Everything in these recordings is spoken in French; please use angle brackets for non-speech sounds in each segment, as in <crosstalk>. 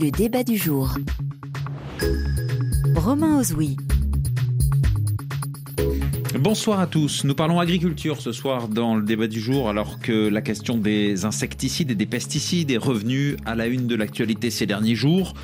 Le débat du jour. Romain Ozoui. Bonsoir à tous. Nous parlons agriculture ce soir dans le débat du jour, alors que la question des insecticides et des pesticides est revenue à la une de l'actualité ces derniers jours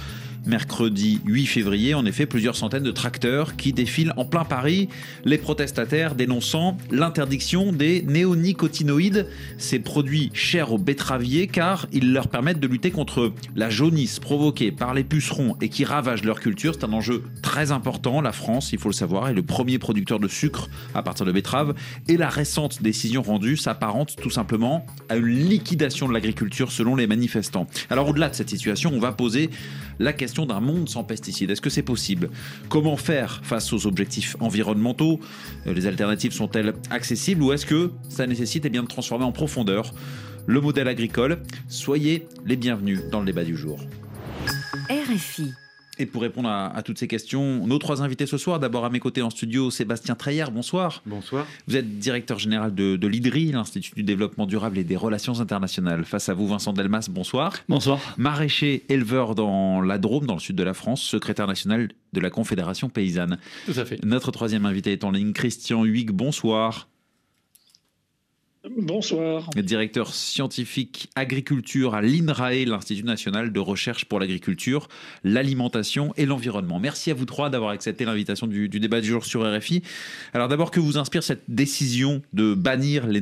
mercredi 8 février, en effet, plusieurs centaines de tracteurs qui défilent en plein Paris, les protestataires dénonçant l'interdiction des néonicotinoïdes, ces produits chers aux betteraviers car ils leur permettent de lutter contre la jaunisse provoquée par les pucerons et qui ravagent leur culture. C'est un enjeu très important. La France, il faut le savoir, est le premier producteur de sucre à partir de betteraves et la récente décision rendue s'apparente tout simplement à une liquidation de l'agriculture selon les manifestants. Alors au-delà de cette situation, on va poser la question d'un monde sans pesticides. Est-ce que c'est possible? Comment faire face aux objectifs environnementaux? Euh, Les alternatives sont-elles accessibles? Ou est-ce que ça nécessite eh bien, de transformer en profondeur le modèle agricole? Soyez les bienvenus dans le débat du jour. RFI. Et pour répondre à, toutes ces questions, nos trois invités ce soir, d'abord à mes côtés en studio, Sébastien Treyer, bonsoir. Bonsoir. Vous êtes directeur général de, de l'IDRI, l'Institut du développement durable et des relations internationales. Face à vous, Vincent Delmas, bonsoir. Bonsoir. Maraîcher, éleveur dans la Drôme, dans le sud de la France, secrétaire national de la Confédération paysanne. Tout à fait. Notre troisième invité est en ligne, Christian Huyghe, bonsoir. Bonsoir. Directeur scientifique agriculture à l'INRAE, l'Institut national de recherche pour l'agriculture, l'alimentation et l'environnement. Merci à vous trois d'avoir accepté l'invitation du, débat du jour sur RFI. Alors d'abord, que vous inspire cette décision de bannir les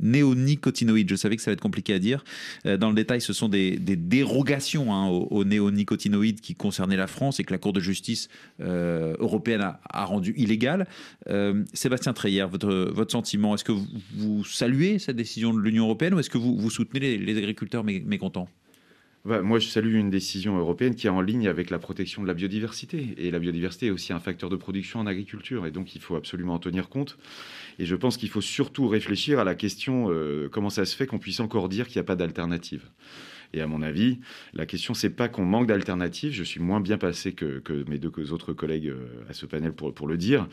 néonicotinoïdes Je savais que ça va être compliqué à dire. Euh, dans le détail, ce sont des, dérogations hein, aux, néonicotinoïdes qui concernaient la France et que la Cour de justice euh, européenne a, rendu illégales. Euh, Sébastien Treyer, votre, votre sentiment, est-ce que vous saluez cette décision de l'Union européenne ou est-ce que vous soutenez les, agriculteurs mécontents? Bah, moi, je salue une décision européenne qui est en ligne avec la protection de la biodiversité. Et la biodiversité est aussi un facteur de production en agriculture. Et donc, il faut absolument en tenir compte. Et je pense qu'il faut surtout réfléchir à la question euh, comment ça se fait qu'on puisse encore dire qu'il n'y a pas d'alternative. Et à mon avis, la question, c'est pas qu'on manque d'alternatives. Je suis moins bien passé que, mes deux autres collègues euh, à ce panel pour, le dire.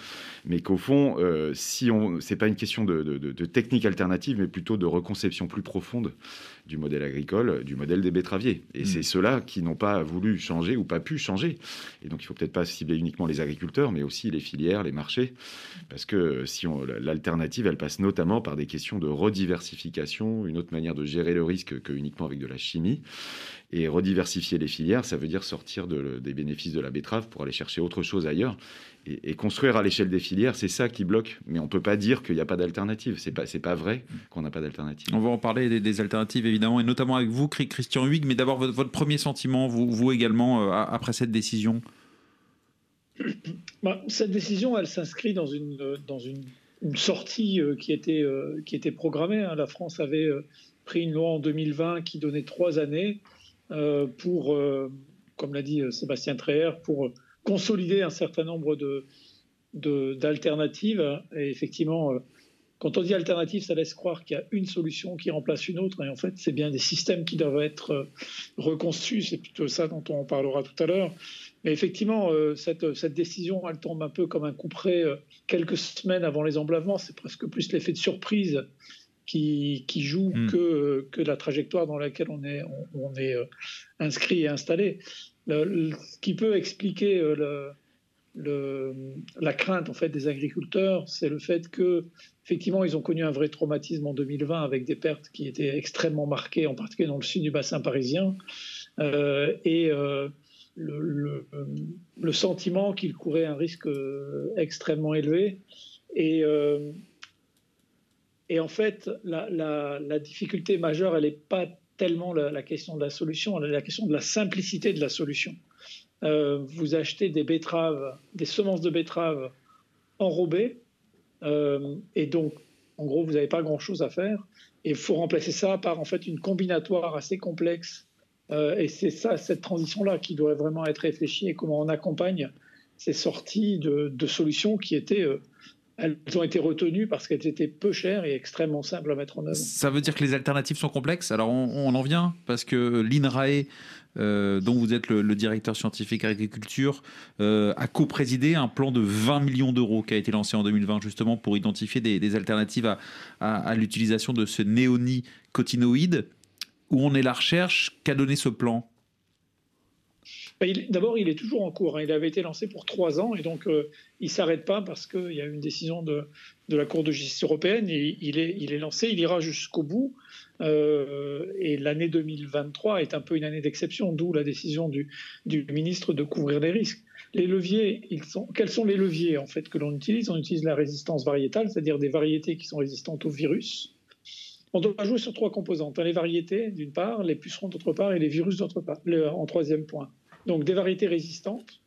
Mais qu'au fond, euh, si c'est pas une question de technique alternative, mais plutôt de reconception plus profonde du modèle agricole, du modèle des betteraviers. Et mm. c'est ceux-là qui n'ont pas voulu changer ou pas pu changer. Et donc il faut peut-être pas cibler uniquement les agriculteurs, mais aussi les filières, les marchés, parce que si l'alternative, elle passe notamment par des questions de rediversification, une autre manière de gérer le risque que uniquement avec de la chimie. Et rediversifier les filières, ça veut dire sortir des bénéfices de la betterave pour aller chercher autre chose ailleurs. Et, construire à l'échelle des filières, c'est ça qui bloque. Mais on ne peut pas dire qu'il n'y a pas d'alternative. Ce n'est pas, pas vrai qu'on n'a pas d'alternative. On va en parler des, alternatives, évidemment, et notamment avec vous, Christian Huyghe. Mais d'abord, votre, premier sentiment, vous, également, euh, après cette décision? Bah, Cette décision, elle s'inscrit dans une, une, sortie euh, qui, était, euh, programmée. Hein. La France avait pris une loi en 2020 qui donnait trois années euh, pour, euh, comme l'a dit euh, Sébastien Treher, pour consolider un certain nombre de, d'alternatives. Et effectivement, quand on dit alternative, ça laisse croire qu'il y a une solution qui remplace une autre. Et en fait, c'est bien des systèmes qui doivent être reconstruits. C'est plutôt ça dont on parlera tout à l'heure. Mais effectivement, cette, cette, décision, elle tombe un peu comme un coup près quelques semaines avant les emblavements. C'est presque plus l'effet de surprise qui, joue hmm. que, que la trajectoire dans laquelle on est, on, est euh, inscrit et installé. ce qui peut expliquer euh, la crainte en fait des agriculteurs, c'est le fait que effectivement ils ont connu un vrai traumatisme en 2020 avec des pertes qui étaient extrêmement marquées, en particulier dans le sud du bassin parisien, euh, et le, le, sentiment qu'ils couraient un risque extrêmement élevé. Et et en fait, la, difficulté majeure, elle n'est pas tellement la, question de la solution, elle est la question de la simplicité de la solution. Euh, vous achetez des betteraves, des semences de betteraves enrobées, euh, et donc, en gros, vous n'avez pas grand-chose à faire. Et il faut remplacer ça par en fait une combinatoire assez complexe. Euh, et c'est ça, cette transition-là, qui doit vraiment être réfléchie et comment on accompagne ces sorties de, de solutions qui étaient elles ont été retenues parce qu'elles étaient peu chères et extrêmement simples à mettre en œuvre. Ça veut dire que les alternatives sont complexes? Alors on, en vient parce que l'INRAE, euh, dont vous êtes le, directeur scientifique agriculture, euh, a co-présidé un plan de 20 millions d'euros qui a été lancé en 2020 justement pour identifier des, alternatives à, l'utilisation de ce néonicotinoïde. Où on est la recherche Qu'a donné ce plan? D'abord, il est toujours en cours. Hein. Il avait été lancé pour trois ans et donc euh, il ne s'arrête pas parce qu'il y a une décision de, la Cour de justice européenne. Et il, est, lancé, il ira jusqu'au bout. Euh, et l'année 2023 est un peu une année d'exception, d'où la décision du, ministre de couvrir les risques. Les leviers, quels sont les leviers en fait que l'on utilise? On utilise la résistance variétale, c'est-à-dire des variétés qui sont résistantes au virus. On doit jouer sur trois composantes. Les variétés, d'une part, les pucerons, d'autre part, et les virus, d'autre part, en troisième point. Donc des variétés résistantes,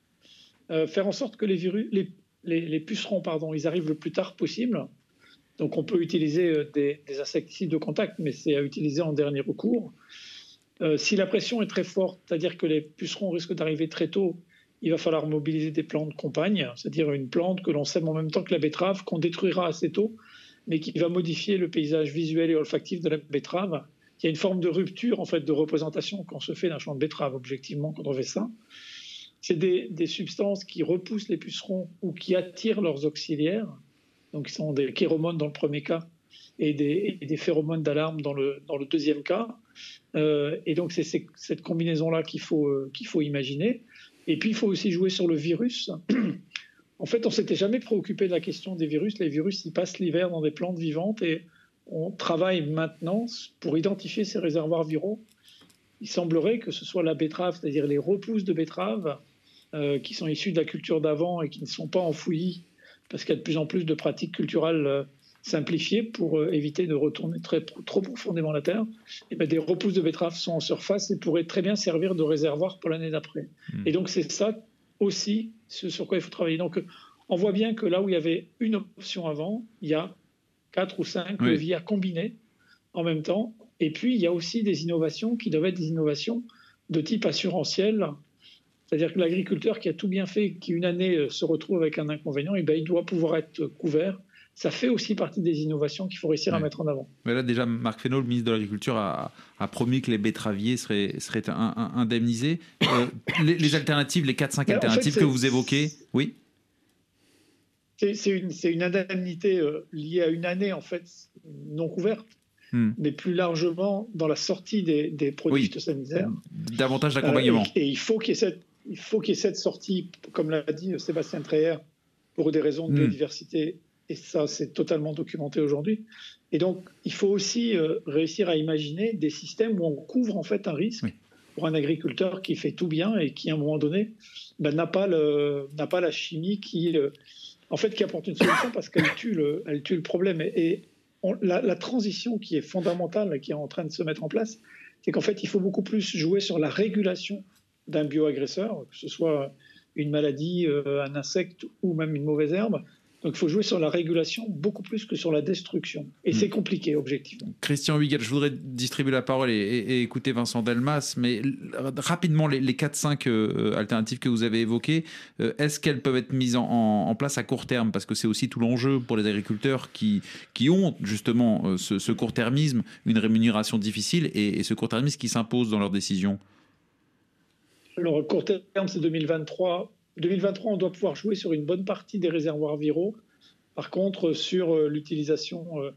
euh, faire en sorte que les, pucerons pardon, ils arrivent le plus tard possible. Donc on peut utiliser euh, des, insecticides de contact, mais c'est à utiliser en dernier recours. Euh, si la pression est très forte, c'est-à-dire que les pucerons risquent d'arriver très tôt, il va falloir mobiliser des plantes compagnes, c'est-à-dire une plante que l'on sème en même temps que la betterave, qu'on détruira assez tôt, mais qui va modifier le paysage visuel et olfactif de la betterave il y a une forme de rupture en fait de représentation qu'on se fait d'un champ de betterave objectivement quand on fait ça. C'est des, substances qui repoussent les pucerons ou qui attirent leurs auxiliaires, donc qui sont des chéromones dans le premier cas et des, phéromones d'alarme dans le, dans le deuxième cas. Euh, et donc c'est cette combinaison-là qu'il faut, euh, qu'il faut imaginer. Et puis il faut aussi jouer sur le virus. en fait, on s'était jamais préoccupé de la question des virus. Les virus, ils passent l'hiver dans des plantes vivantes et on travaille maintenant pour identifier ces réservoirs viraux. Il semblerait que ce soit la betterave, c'est-à-dire les repousses de betterave euh, qui sont issues de la culture d'avant et qui ne sont pas enfouies, parce qu'il y a de plus en plus de pratiques culturelles euh, simplifiées pour euh, éviter de retourner très, trop profondément la terre. Et bien, des repousses de betterave sont en surface et pourraient très bien servir de réservoir pour l'année d'après. Hmm. Et donc c'est ça aussi ce sur quoi il faut travailler. Donc on voit bien que là où il y avait une option avant, il y a quatre ou cinq leviers à combiner en même temps. Et puis, il y a aussi des innovations qui doivent être des innovations de type assurantiel. C'est-à-dire que l'agriculteur qui a tout bien fait, qui une année euh, se retrouve avec un inconvénient, et eh ben, il doit pouvoir être couvert. Ça fait aussi partie des innovations qu'il faut réussir à mettre en avant. Mais là, déjà, Marc Fesneau, le ministre de l'Agriculture, a, promis que les betteraviers seraient, seraient indemnisés. Euh, <coughs> les, alternatives, les 4-5 alternatives que vous évoquez, oui c'est une, une, indemnité euh, liée à une année en fait non couverte, hmm. mais plus largement dans la sortie des, produits phytosanitaires. Davantage d'accompagnement. Euh, et, il faut qu'il y ait cette, y ait sortie, comme l'a dit Sébastien Treyer, pour des raisons de hmm. biodiversité. Et ça, c'est totalement documenté aujourd'hui. Et donc, il faut aussi euh, réussir à imaginer des systèmes où on couvre en fait un risque pour un agriculteur qui fait tout bien et qui, à un moment donné, ben, pas, n'a pas la chimie qui en fait, qui apporte une solution parce qu'elle tue le, problème. Et, la, transition qui est fondamentale, qui est en train de se mettre en place, c'est qu'en fait, il faut beaucoup plus jouer sur la régulation d'un bioagresseur, que ce soit une maladie, euh, un insecte ou même une mauvaise herbe, donc il faut jouer sur la régulation beaucoup plus que sur la destruction. Et c'est hmm. compliqué, objectivement. Christian Wigel, je voudrais distribuer la parole et, écouter Vincent Delmas, mais rapidement, les, 4-5 euh, alternatives que vous avez évoquées, euh, est-ce qu'elles peuvent être mises en, place à court terme? Parce que c'est aussi tout l'enjeu pour les agriculteurs qui, qui ont justement euh, ce, court-termisme, une rémunération difficile et, ce court-termisme qui s'impose dans leurs décisions. Alors, court terme, c'est 2023 2023, on doit pouvoir jouer sur une bonne partie des réservoirs viraux. Par contre, sur euh, l'utilisation euh,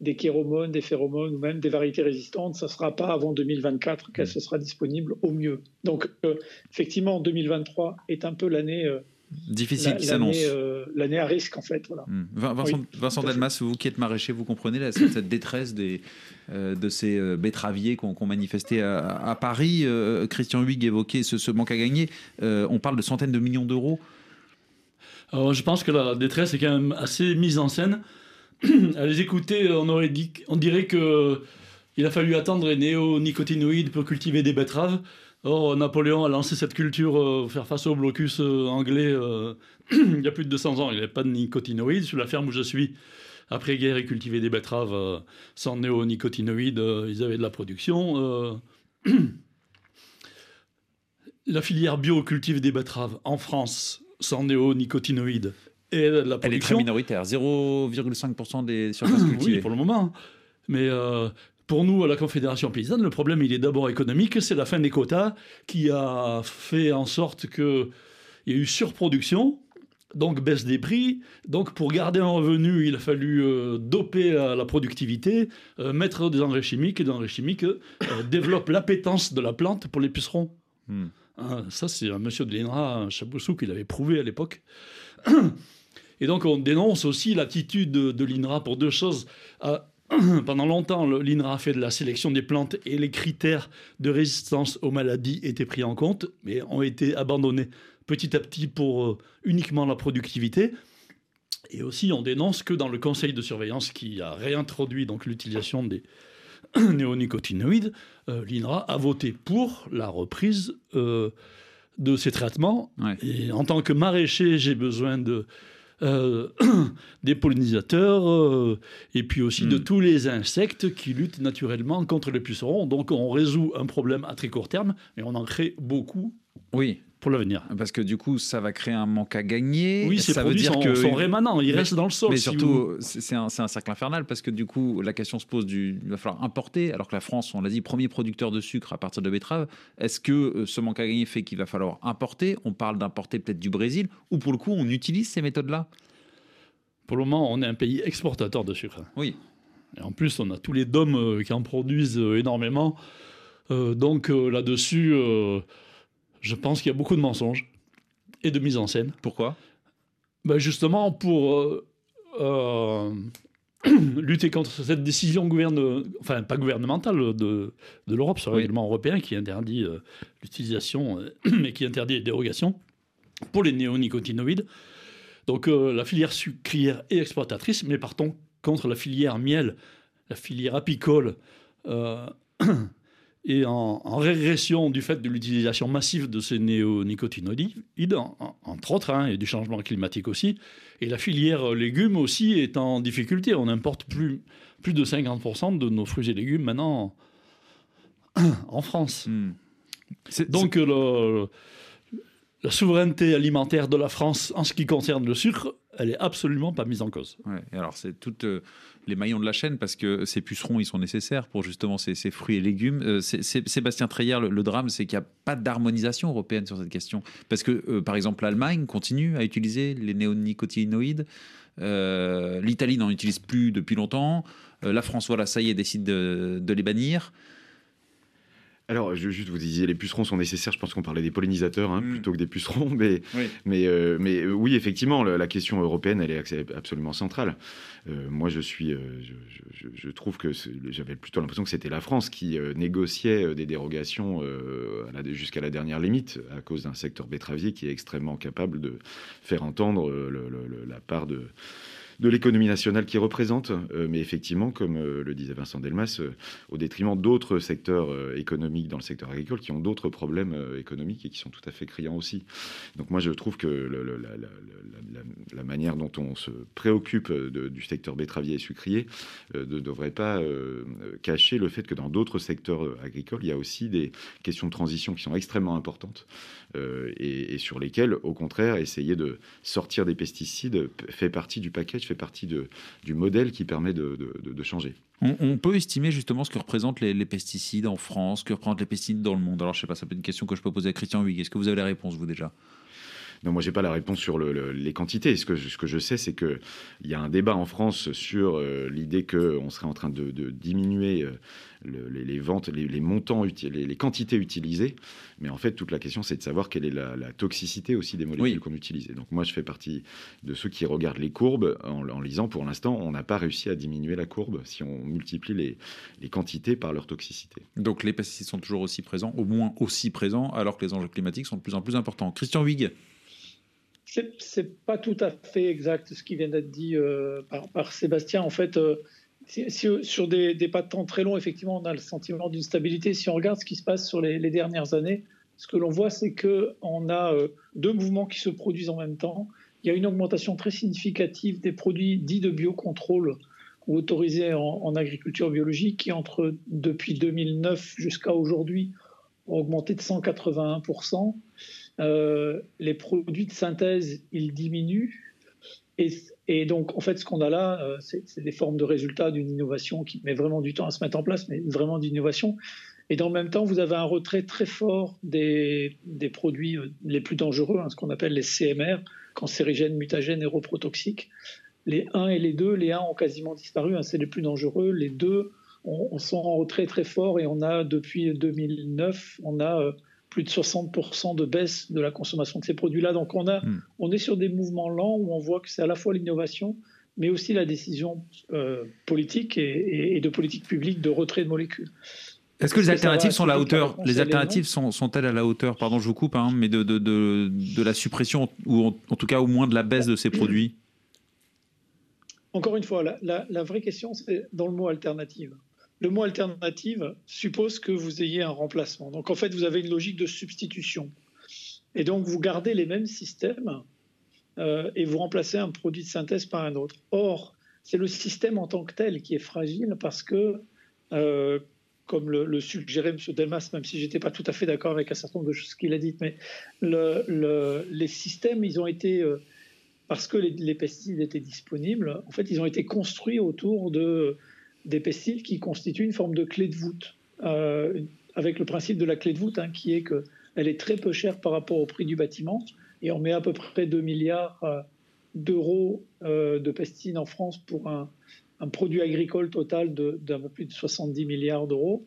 des chéromones, des phéromones ou même des variétés résistantes, ça ne sera pas avant 2024 qu'elle mmh. sera disponible au mieux. Donc, euh, effectivement, 2023 est un peu l'année difficile qui s'annonce. Euh, l'année à risque, en fait. Voilà. Hmm. Vincent, Delmas, vous qui êtes maraîcher, vous comprenez cette, détresse des, euh, de ces euh, betteraviers qui ont manifesté à, Paris. Christian Huyghe évoquait ce, manque à gagner. on parle de centaines de millions d'euros. Alors, je pense que la détresse est quand même assez mise en scène. <clears throat> à les écouter, on, aurait dit, on dirait que il a fallu attendre les néonicotinoïdes pour cultiver des betteraves. Or, Napoléon a lancé cette culture pour euh, faire face au blocus euh, anglais euh, <clears throat> il y a plus de 200 ans. Il n'y avait pas de nicotinoïdes. Sur la ferme où je suis, après-guerre, ils cultivaient des betteraves sans néonicotinoïdes. ils avaient de la production. <clears throat> la filière bio cultive des betteraves en France sans néonicotinoïdes. Et la production, Elle est très minoritaire, 0,5% des surfaces <clears throat> cultivées. Oui, pour le moment. Mais pour nous, à la Confédération paysanne, le problème, il est d'abord économique. C'est la fin des quotas qui a fait en sorte qu'il y a eu surproduction, donc baisse des prix. Donc pour garder un revenu, il a fallu euh, doper la, productivité, euh, mettre des engrais chimiques, et des engrais chimiques euh, <coughs> développent l'appétence de la plante pour les pucerons. Hmm. Hein, ça, c'est un monsieur de l'INRA, un Chaboussou, qui l'avait prouvé à l'époque. <coughs> Et donc, on dénonce aussi l'attitude de, de l'INRA pour deux choses. Euh, <clears throat> pendant longtemps, l'INRA a fait de la sélection des plantes et les critères de résistance aux maladies étaient pris en compte, mais ont été abandonnés petit à petit pour euh, uniquement la productivité. Et aussi, on dénonce que dans le conseil de surveillance qui a réintroduit donc l'utilisation des <clears throat> néonicotinoïdes, euh, l'INRA a voté pour la reprise euh, de ces traitements. Et en tant que maraîcher, j'ai besoin de euh, <clears throat> des pollinisateurs et puis aussi de hmm. tous les insectes qui luttent naturellement contre les pucerons. Donc on résout un problème à très court terme, mais on en crée beaucoup. Oui pour l'avenir. Parce que du coup, ça va créer un manque à gagner. Oui, ça veut dire sont, que sont rémanents, ils restent dans le sol. Mais surtout, c'est un, un, cercle infernal parce que du coup, la question se pose du, il va falloir importer, alors que la France, on l'a dit, premier producteur de sucre à partir de betterave. Est-ce que euh, ce manque à gagner fait qu'il va falloir importer? On parle d'importer peut-être du Brésil, ou pour le coup, on utilise ces méthodes-là? Pour le moment, on est un pays exportateur de sucre. Oui. Et en plus, on a tous les dômes euh, qui en produisent euh, énormément. donc là-dessus je pense qu'il y a beaucoup de mensonges et de mise en scène. Pourquoi? Ben Justement pour euh, euh, <clears throat> lutter contre cette décision gouverne, enfin pas gouvernementale de, de l'Europe, ce règlement européen qui interdit euh, l'utilisation, <clears throat> mais qui interdit les dérogations pour les néonicotinoïdes. Donc la filière sucrière est exploitatrice, mais partons contre la filière miel, la filière apicole <clears throat> et en, régression du fait de l'utilisation massive de ces néonicotinoïdes, entre autres, hein, et du changement climatique aussi. Et la filière légumes aussi est en difficulté. On importe plus, plus de 50% de nos fruits et légumes maintenant en, <clears throat> France. Hmm. Donc le, la souveraineté alimentaire de la France en ce qui concerne le sucre, elle est absolument pas mise en cause. Ouais, et alors c'est toutes euh, les maillons de la chaîne parce que ces pucerons ils sont nécessaires pour justement ces, fruits et légumes. Euh, Sébastien Treyer, le, drame c'est qu'il n'y a pas d'harmonisation européenne sur cette question parce que euh, par exemple l'Allemagne continue à utiliser les néonicotinoïdes, l'Italie n'en utilise plus depuis longtemps, la France voilà ça y est décide de, de les bannir. Alors, je, juste vous disiez, les pucerons sont nécessaires. Je pense qu'on parlait des pollinisateurs hein, mm. plutôt que des pucerons. Mais oui, mais, euh, mais, euh, oui effectivement, la, question européenne, elle est absolument centrale. Euh, moi, je suis, je, trouve que j'avais plutôt l'impression que c'était la France qui négociait des dérogations jusqu'à la dernière limite à cause d'un secteur betteravier qui est extrêmement capable de faire entendre la part de de l'économie nationale qui représente, euh, mais effectivement, comme euh, le disait Vincent Delmas, euh, au détriment d'autres secteurs économiques dans le secteur agricole qui ont d'autres problèmes économiques et qui sont tout à fait criants aussi. Donc moi, je trouve que la, manière dont on se préoccupe du secteur betteravier et sucrier ne devrait pas cacher le fait que dans d'autres secteurs agricoles, il y a aussi des questions de transition qui sont extrêmement importantes et, et sur lesquelles, au contraire, essayer de sortir des pesticides fait partie du package fait partie de, du modèle qui permet de, changer. On, peut estimer justement ce que représentent les, pesticides en France, ce que représentent les pesticides dans le monde. Alors je sais pas, ça peut être une question que je peux poser à Christian Huyghe. Est-ce que vous avez la réponse, vous déjà? Non, moi, j'ai pas la réponse sur les quantités. Ce que, ce que je sais, c'est qu'il y a un débat en France sur euh, l'idée qu'on serait en train de, diminuer euh, les, ventes, les, montants, les, quantités utilisées. Mais en fait, toute la question, c'est de savoir quelle est la, toxicité aussi des molécules qu'on utilise. donc, moi, je fais partie de ceux qui regardent les courbes en, lisant. Pour l'instant, on n'a pas réussi à diminuer la courbe si on multiplie les, quantités par leur toxicité. Donc, les pesticides sont toujours aussi présents, au moins aussi présents, alors que les enjeux climatiques sont de plus en plus importants. Christian Huyghe c'est pas tout à fait exact ce qui vient d'être dit euh, par, Sébastien. En fait, euh, sur des, pas de temps très longs, effectivement, on a le sentiment d'une stabilité. Si on regarde ce qui se passe sur les, dernières années, ce que l'on voit, c'est qu'on a euh, deux mouvements qui se produisent en même temps. Il y a une augmentation très significative des produits dits de biocontrôle ou autorisés en, agriculture biologique qui, entre depuis 2009 jusqu'à aujourd'hui, ont augmenté de 181% euh, les produits de synthèse, ils diminuent. Et, donc, en fait, ce qu'on a là, euh, c'est des formes de résultats d'une innovation qui met vraiment du temps à se mettre en place, mais vraiment d'innovation. Et dans le même temps, vous avez un retrait très fort des, produits euh, les plus dangereux, hein, ce qu'on appelle les CMR, cancérigènes, mutagènes et reprotoxiques. Les 1 et les 2, les 1 ont quasiment disparu, hein, c'est les plus dangereux. Les 2 on, sont en retrait très fort et on a, depuis 2009, on a plus de 60% de baisse de la consommation de ces produits-là. Donc on, a, hmm. on est sur des mouvements lents où on voit que c'est à la fois l'innovation, mais aussi la décision euh, politique et, de politique publique de retrait de molécules. Est-ce que les alternatives sont à la hauteur Les alternatives sont, elles à la hauteur, pardon, je vous coupe, hein, mais de, de, de, la suppression ou en, tout cas au moins de la baisse de ces produits? Encore une fois, la, la vraie question, c'est dans le mot alternative. Le mot alternative suppose que vous ayez un remplacement. Donc en fait, vous avez une logique de substitution. Et donc vous gardez les mêmes systèmes euh, et vous remplacez un produit de synthèse par un autre. Or, c'est le système en tant que tel qui est fragile parce que, euh, comme le, suggérait M. Delmas, même si j'étais pas tout à fait d'accord avec un certain nombre de choses qu'il a dites, mais les systèmes, ils ont été, euh, parce que les, pesticides étaient disponibles, en fait, ils ont été construits autour de, des pesticides qui constituent une forme de clé de voûte, avec le principe de la clé de voûte, hein, qui est qu'elle est très peu chère par rapport au prix du bâtiment et on met à peu près 2 milliards euh, d'euros euh, de pesticides en France pour un, produit agricole total d'un peu plus de 70 milliards d'euros.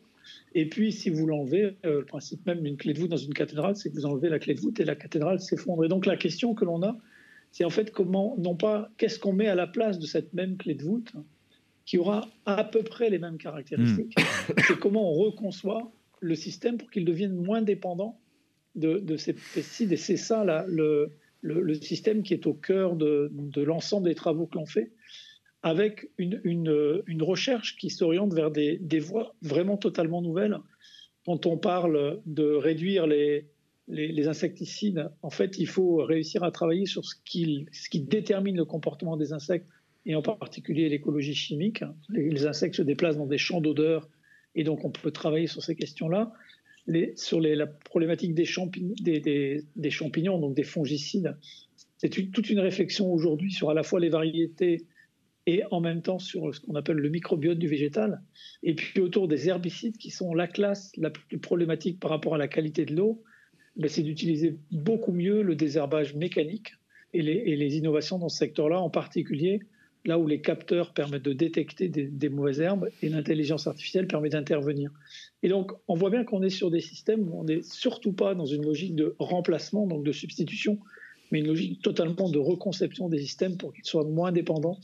Et puis, si vous l'enlevez, euh, le principe même d'une clé de voûte dans une cathédrale, c'est que vous enlevez la clé de voûte et la cathédrale s'effondre. Et donc, la question que l'on a, c'est en fait comment, non pas qu'est-ce qu'on met à la place de cette même clé de voûte, qui aura à peu près les mêmes caractéristiques, hmm. c'est comment on reconçoit le système pour qu'il devienne moins dépendant de, ces pesticides. Et c'est ça le, système qui est au cœur de, l'ensemble des travaux que l'on fait, avec une, recherche qui s'oriente vers des, voies vraiment totalement nouvelles. Quand on parle de réduire les, insecticides, en fait, il faut réussir à travailler sur ce qui, détermine le comportement des insectes, et en particulier l'écologie chimique. les insectes se déplacent dans des champs d'odeur, et donc on peut travailler sur ces questions-là sur la problématique des, champignons, donc des fongicides, c'est toute une réflexion aujourd'hui sur à la fois les variétés et en même temps sur ce qu'on appelle le microbiote du végétal, et puis autour des herbicides qui sont la classe la plus problématique par rapport à la qualité de l'eau, ben, c'est d'utiliser beaucoup mieux le désherbage mécanique et les innovations dans ce secteur-là, en particulier là où les capteurs permettent de détecter des, mauvaises herbes et l'intelligence artificielle permet d'intervenir. Et donc, on voit bien qu'on est sur des systèmes où on n'est surtout pas dans une logique de remplacement, donc de substitution, mais une logique totalement de reconception des systèmes pour qu'ils soient moins dépendants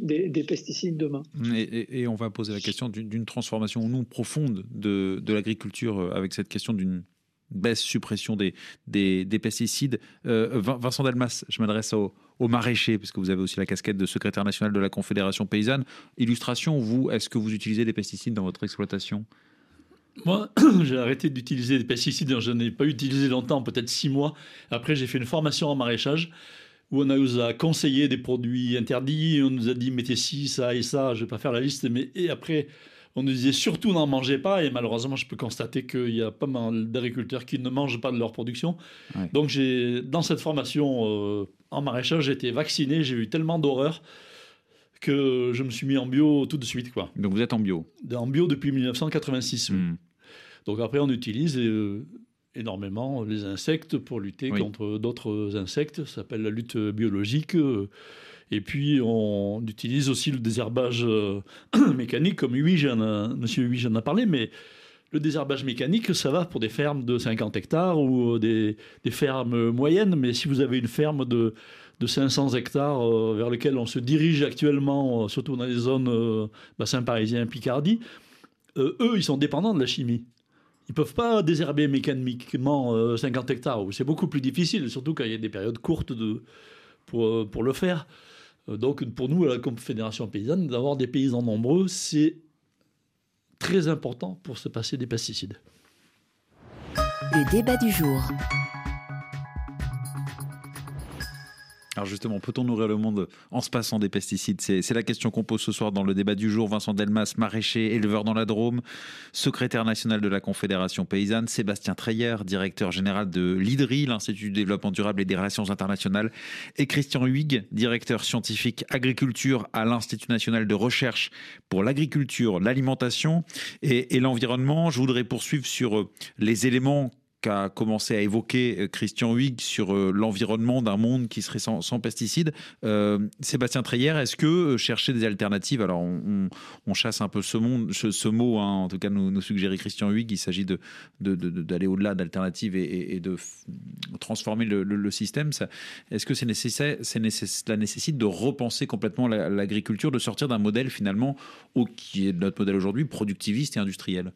des, pesticides demain. Et, on va poser la question d'une transformation non profonde de, l'agriculture euh, avec cette question d'une baisse, suppression des, des, pesticides. Euh, Vincent Delmas, je m'adresse aux, aux maraîchers, puisque vous avez aussi la casquette de secrétaire national de la Confédération paysanne. Illustration, vous, est-ce que vous utilisez des pesticides dans votre exploitation? Moi, <clears throat> j'ai arrêté d'utiliser des pesticides, je n'ai pas utilisé longtemps, peut-être six mois. Après, j'ai fait une formation en maraîchage où on nous a conseillé des produits interdits, on nous a dit mettez ci, ça et ça, je ne vais pas faire la liste, mais et après, on nous disait surtout n'en mangez pas, et malheureusement, je peux constater qu'il y a pas mal d'agriculteurs qui ne mangent pas de leur production. Donc, j'ai, dans cette formation euh, en maraîchage, j'ai été vacciné, j'ai eu tellement d'horreur que je me suis mis en bio tout de suite. Quoi. Donc, vous êtes en bio? En bio depuis 1986. Hmm. Donc, après, on utilise euh, énormément les insectes pour lutter contre d'autres insectes. Ça s'appelle la lutte biologique. Euh, et puis, on utilise aussi le désherbage euh, <clears throat> mécanique, comme oui, monsieur Huy, j'en a parlé, mais le désherbage mécanique, ça va pour des fermes de 50 hectares ou des, fermes moyennes, mais si vous avez une ferme de, de 500 hectares euh, vers lesquelles on se dirige actuellement, euh, surtout dans les zones bassin parisien, Picardie, eux, ils sont dépendants de la chimie. Ils ne peuvent pas désherber mécaniquement 50 hectares. C'est beaucoup plus difficile, surtout quand il y a des périodes courtes pour le faire. Euh, donc pour nous, à la Confédération paysanne, d'avoir des paysans nombreux, c'est très important pour se passer des pesticides. Le débat du jour. Alors justement, peut-on nourrir le monde en se passant des pesticides? C'est la question qu'on pose ce soir dans le débat du jour. Vincent Delmas, maraîcher, éleveur dans la Drôme, secrétaire national de la Confédération paysanne, Sébastien Treyer, directeur général de l'IDRI, l'Institut du développement durable et des relations internationales, et Christian Huyghe, directeur scientifique agriculture à l'Institut national de recherche pour l'agriculture, l'alimentation et, et l'environnement. Je voudrais poursuivre sur euh, les éléments qu'a commencé à évoquer euh, Christian Huyghe sur euh, l'environnement d'un monde qui serait sans, pesticides. Euh, Sébastien Treyer, est-ce que chercher des alternatives, alors on, chasse un peu ce, monde, ce, mot, hein, en tout cas nous, nous suggérer Christian Huyghe, il s'agit d'aller de, de, au-delà d'alternatives et, de transformer le, système. Est-ce que c'est nécessaire, cela nécessite de repenser complètement l'agriculture, de sortir d'un modèle finalement au, qui est notre modèle aujourd'hui, productiviste et industriel?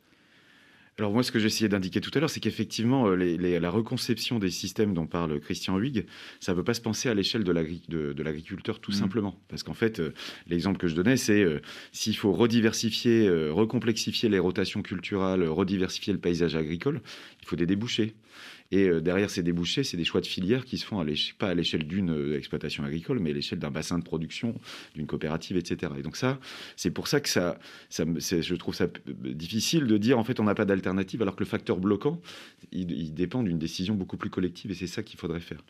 Alors moi, ce que j'essayais d'indiquer tout à l'heure, c'est qu'effectivement, euh, la reconception des systèmes dont parle Christian Huyghe, ça ne veut pas se penser à l'échelle de l'agriculteur tout mmh. simplement. Parce qu'en fait, euh, l'exemple que je donnais, c'est euh, s'il faut rediversifier, recomplexifier les rotations culturelles, rediversifier le paysage agricole, il faut des débouchés. Et euh, derrière ces débouchés, c'est des choix de filières qui se font à pas à l'échelle d'une euh, exploitation agricole, mais à l'échelle d'un bassin de production, d'une coopérative, etc. Et donc ça, c'est pour ça que ça, ça je trouve ça difficile de dire en fait on n'a pas d'alternative, alors que le facteur bloquant, il, dépend d'une décision beaucoup plus collective, et c'est ça qu'il faudrait faire.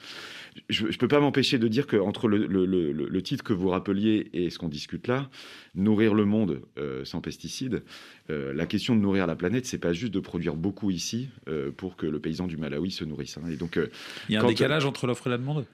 Je ne peux pas m'empêcher de dire qu'entre le, le, titre que vous rappeliez et ce qu'on discute là, nourrir le monde euh, sans pesticides, la question de nourrir la planète, c'est pas juste de produire beaucoup ici pour que le paysan du Malawi se nourrissent. Hein. Et donc, euh, il y a un décalage entre l'offre et la demande?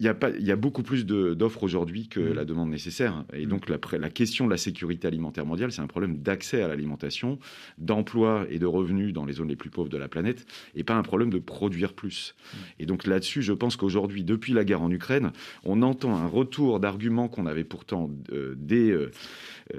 Il y, a pas, il y a beaucoup plus d'offres aujourd'hui que mmh. la demande nécessaire. Et mmh. donc, la, la, question de la sécurité alimentaire mondiale, c'est un problème d'accès à l'alimentation, d'emploi et de revenus dans les zones les plus pauvres de la planète, et pas un problème de produire plus. Mmh. Et donc, là-dessus, je pense qu'aujourd'hui, depuis la guerre en Ukraine, on entend un retour d'arguments qu'on avait pourtant euh, dès. Euh,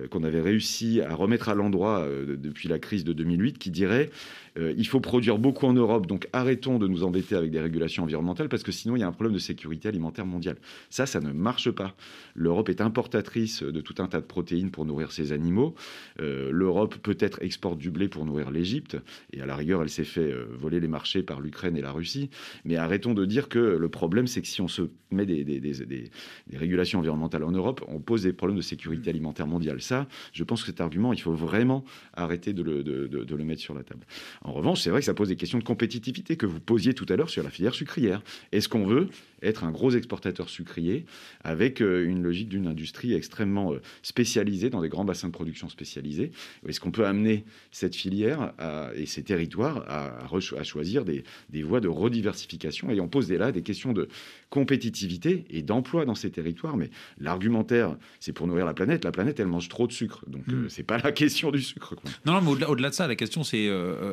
qu'on avait réussi à remettre à l'endroit depuis la crise de 2008, qui dirait euh, il faut produire beaucoup en Europe, donc arrêtons de nous embêter avec des régulations environnementales parce que sinon il y a un problème de sécurité alimentaire mondiale. Ça, ça ne marche pas. L'Europe est importatrice de tout un tas de protéines pour nourrir ses animaux. Euh, L'Europe peut-être exporte du blé pour nourrir l'Égypte et à la rigueur, elle s'est fait euh, voler les marchés par l'Ukraine et la Russie. Mais arrêtons de dire que le problème, c'est que si on se met des, des, régulations environnementales en Europe, on pose des problèmes de sécurité alimentaire mondiale. Ça, je pense que cet argument, il faut vraiment arrêter de le, de le mettre sur la table. En revanche, c'est vrai que ça pose des questions de compétitivité que vous posiez tout à l'heure sur la filière sucrière. Est-ce qu'on veut être un gros exportateur sucrier avec euh, une logique d'une industrie extrêmement euh, spécialisée dans des grands bassins de production spécialisés Est-ce qu'on peut amener cette filière et ces territoires à, choisir des, voies de rediversification? Et on pose là des questions de compétitivité et d'emploi dans ces territoires. Mais l'argumentaire, c'est pour nourrir la planète. La planète, elle mange trop de sucre. Donc, hmm. euh, c'est pas la question du sucre. Non, non, mais au-delà, de ça, la question, c'est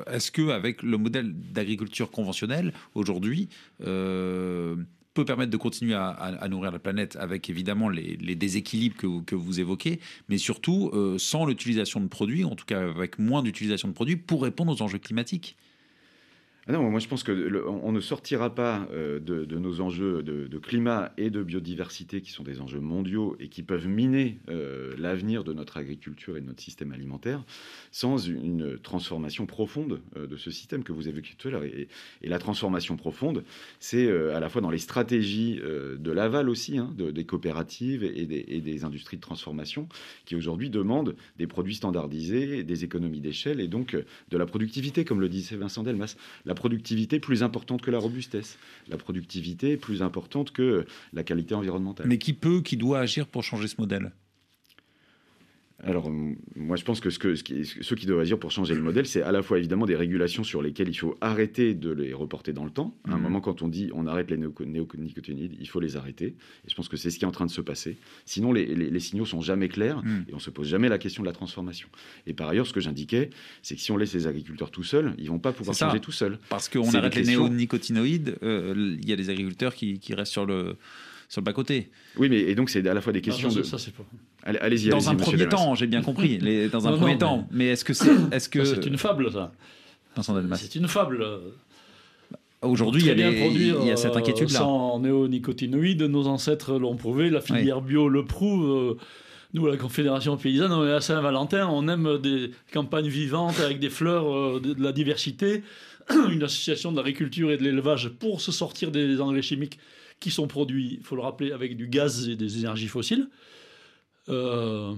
est-ce qu'avec le modèle d'agriculture conventionnelle, aujourd'hui, peut permettre de continuer à, nourrir la planète avec évidemment les, déséquilibres que, vous évoquez, mais surtout euh, sans l'utilisation de produits, en tout cas avec moins d'utilisation de produits, pour répondre aux enjeux climatiques. Ah non, moi je pense que on ne sortira pas euh, de, nos enjeux de, climat et de biodiversité, qui sont des enjeux mondiaux et qui peuvent miner euh, l'avenir de notre agriculture et de notre système alimentaire, sans une transformation profonde euh, de ce système que vous évoquiez tout à l'heure. Et, la transformation profonde, c'est à la fois dans les stratégies de l'aval aussi, hein, des coopératives et des, industries de transformation, qui aujourd'hui demandent des produits standardisés, des économies d'échelle et donc de la productivité, comme le disait Vincent Delmas. Productivité plus importante que la robustesse, la productivité plus importante que la qualité environnementale. Mais qui peut, qui doit agir pour changer ce modèle? Alors, moi, je pense que ce, que ce, qui, ce qui doivent agir pour changer le modèle, c'est à la fois évidemment des régulations sur lesquelles il faut arrêter de les reporter dans le temps. À un mmh. moment, quand on dit on arrête les néonicotinoïdes, il faut les arrêter. Et je pense que c'est ce qui est en train de se passer. Sinon, les, les, signaux sont jamais clairs mmh. et on se pose jamais la question de la transformation. Et par ailleurs, ce que j'indiquais, c'est que si on laisse les agriculteurs tout seuls, ils vont pas pouvoir changer tout seuls. Parce qu'on arrête les néonicotinoïdes, euh, il y a des agriculteurs qui, qui restent sur le sur le bas-côté. Oui, mais et donc c'est à la fois des questions de. Ça, c'est pas. Allez-y. dans un premier temps, j'ai bien compris. dans un premier temps. Mais, est-ce que <coughs> c'est, est-ce que c'est une fable ça C'est une fable. Aujourd'hui, il, il, y a cette inquiétude-là. Sans néonicotinoïdes, nos ancêtres l'ont prouvé, la filière bio le prouve. Nous, à la Confédération paysanne, à Saint-Valentin, on aime des campagnes vivantes avec des fleurs, euh, de la diversité. <coughs> Une association d'agriculture et de l'élevage pour se sortir des engrais chimiques qui sont produits, il faut le rappeler, avec du gaz et des énergies fossiles. Euh,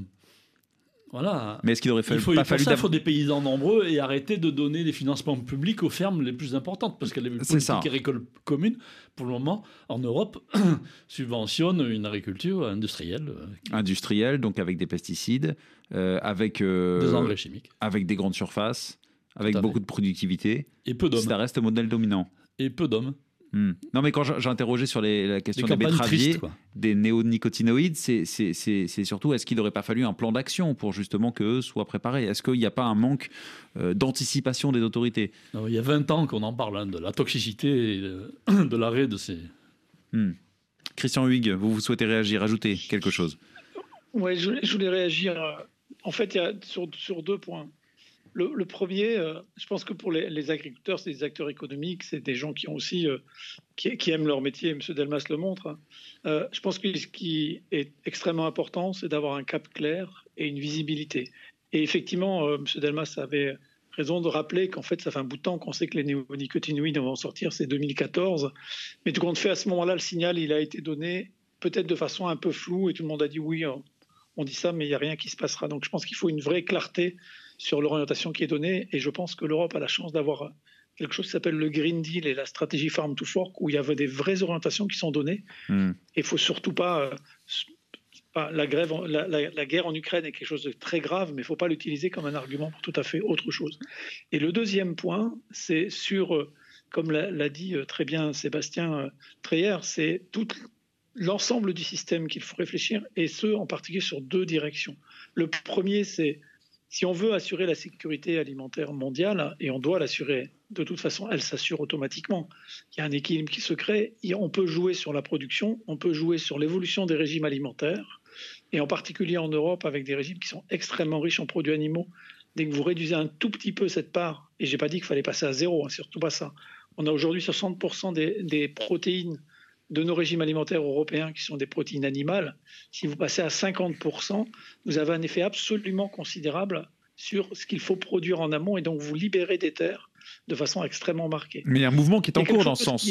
voilà. Mais est-ce qu'il aurait fallu, il faut, pas fallu ça, faut des paysans nombreux et arrêter de donner des financements publics aux fermes les plus importantes parce que les politiques agricoles communes, pour le moment, en Europe, <coughs> subventionnent une agriculture industrielle. Euh, industrielle, donc avec des pesticides, euh, avec des engrais chimiques, avec des grandes surfaces. avec beaucoup fait. de productivité, Et peu d'hommes. ça reste le modèle dominant. Et peu d'hommes. Hmm. Non, mais quand interrogé sur les- la question des betteraviers, tristes, des néonicotinoïdes, c'est surtout est-ce qu'il n'aurait pas fallu un plan d'action pour justement qu'eux soient préparés? Est-ce qu'il n'y a pas un manque euh, d'anticipation des autorités? Non, il y a 20 ans qu'on en parle, hein, de la toxicité et de, <coughs> de l'arrêt de ces. Hmm. Christian Huyghe, vous, vous souhaitez réagir, ajouter quelque chose? Ouais, je, voulais- je voulais réagir. euh, En fait, il y a sur, sur deux points. Le, premier, euh, je pense que pour les, agriculteurs, c'est des acteurs économiques, c'est des gens qui euh, aiment leur métier. M. Delmas le montre. hein. Euh, je pense que ce qui est extrêmement important, c'est d'avoir un cap clair et une visibilité. Et effectivement, M. Delmas avait raison de rappeler qu'en fait, ça fait un bout de temps qu'on sait que les néonicotinoïdes vont sortir, c'est 2014. Mais tout compte fait, à ce moment-là, le signal, il a été donné peut-être de façon un peu floue et tout le monde a dit oui, on dit ça, mais il n'y a rien qui se passera. Donc je pense qu'il faut une vraie clarté sur l'orientation qui est donnée et je pense que l'Europe a la chance d'avoir quelque chose qui s'appelle le Green Deal et la stratégie Farm to Fork où il y avait des vraies orientations qui sont données. Hmm. Et il faut surtout pas. euh, pas- la, grève, la, la- la guerre en Ukraine est quelque chose de très grave, mais il ne faut pas l'utiliser comme un argument pour tout à fait autre chose. Et le deuxième point, c'est sur, euh, comme l'a dit euh, très bien Sébastien Treyer, c'est tout l'ensemble du système qu'il faut réfléchir, et ce, en particulier sur deux directions. Le premier, c'est si on veut assurer la sécurité alimentaire mondiale, et on doit l'assurer, de toute façon, elle s'assure automatiquement. Il y a un équilibre qui se crée. On peut jouer sur la production, on peut jouer sur l'évolution des régimes alimentaires, et en particulier en Europe avec des régimes qui sont extrêmement riches en produits animaux. Dès que vous réduisez un tout petit peu cette part, et j'ai pas dit qu'il fallait passer à zéro, hein, surtout pas ça. On a aujourd'hui 60% des, des protéines de nos régimes alimentaires européens qui sont des protéines animales. Si vous passez à 50%, vous avez un effet absolument considérable sur ce qu'il faut produire en amont et donc vous libérez des terres de façon extrêmement marquée. Mais il y a un mouvement qui est en cours dans ce sens.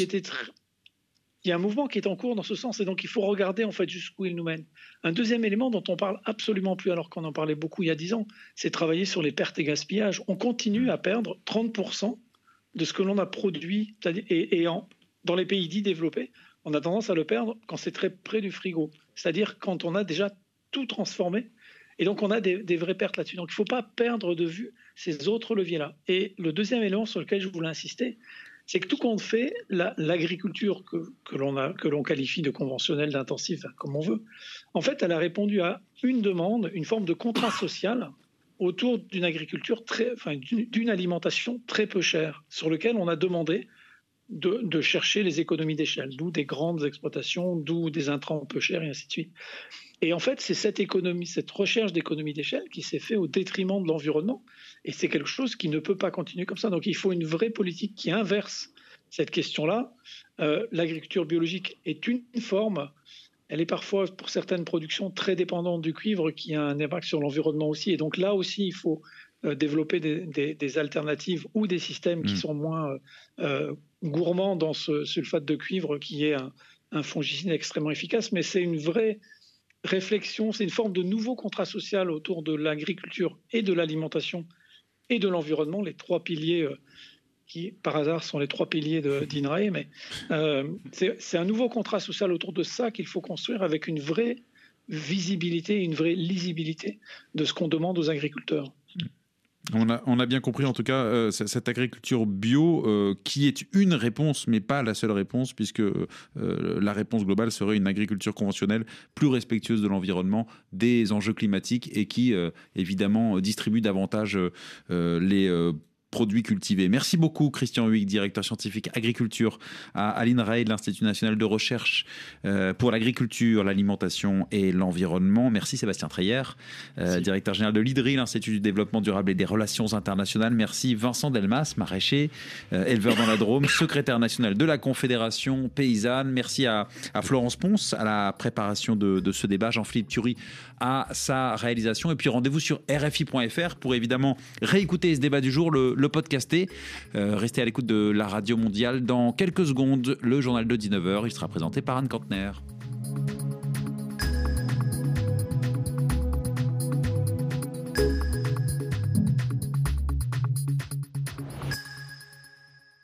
Il y a un mouvement qui est en cours dans ce sens et donc il faut regarder en fait jusqu'où il nous mène. Un deuxième élément dont on parle absolument plus alors qu'on en parlait beaucoup il y a 10 ans, c'est travailler sur les pertes et gaspillages. On continue à perdre 30% de ce que l'on a produit et, et en- dans les pays dits développés, on a tendance à le perdre quand c'est très près du frigo, c'est-à-dire quand on a déjà tout transformé. Et donc on a des, vraies pertes là-dessus. Donc il ne faut pas perdre de vue ces autres leviers-là. Et le deuxième élément sur lequel je voulais insister, c'est que tout compte fait, la- l'agriculture que, l'on qualifie de conventionnelle, d'intensive, comme on veut, en fait, elle a répondu à une demande, une forme de contrat social autour d'une agriculture très, d'une alimentation très peu chère, sur lequel on a demandé de, chercher les économies d'échelle, d'où des grandes exploitations, d'où des intrants peu chers, et ainsi de suite. Et en fait, c'est cette économie, cette recherche d'économie d'échelle qui s'est fait au détriment de l'environnement. Et c'est quelque chose qui ne peut pas continuer comme ça. Donc il faut une vraie politique qui inverse cette question-là. Euh, L'agriculture biologique est une forme. Elle est parfois, pour certaines productions, très dépendante du cuivre qui a un impact sur l'environnement aussi. Et donc là aussi, il faut développer des, des- des alternatives ou des systèmes qui Mm. sont moins euh, gourmands dans ce sulfate de cuivre qui est un, un fongicide extrêmement efficace. Mais c'est une vraie réflexion, c'est une forme de nouveau contrat social autour de l'agriculture et de l'alimentation et de l'environnement, les trois piliers euh, qui, par hasard, sont les trois piliers d'INRAE. Mais euh, c'est un nouveau contrat social autour de ça qu'il faut construire avec une vraie visibilité, une vraie lisibilité de ce qu'on demande aux agriculteurs. On a, bien compris en tout cas euh, cette agriculture bio euh, qui est une réponse mais pas la seule réponse puisque euh, la réponse globale serait une agriculture conventionnelle plus respectueuse de l'environnement, des enjeux climatiques et qui évidemment distribue davantage les produits cultivés. Merci beaucoup Christian Huyghe, directeur scientifique agriculture à, à l'INRAE, l'Institut national de recherche euh, pour l'agriculture, l'alimentation et l'environnement. Merci Sébastien Treyer, euh, directeur général de l'IDRI, l'Institut du développement durable et des relations internationales. Merci Vincent Delmas, maraîcher, euh, éleveur dans la Drôme, <laughs> secrétaire national de la Confédération paysanne. Merci à, à Florence Ponce à la préparation de, de ce débat, Jean-Philippe Thury à sa réalisation. Et puis rendez-vous sur RFI.fr pour évidemment réécouter ce débat du jour, le, le podcaster. Euh, restez à l'écoute de la radio mondiale. Dans quelques secondes, le journal de 19h, il sera présenté par Anne Kantner.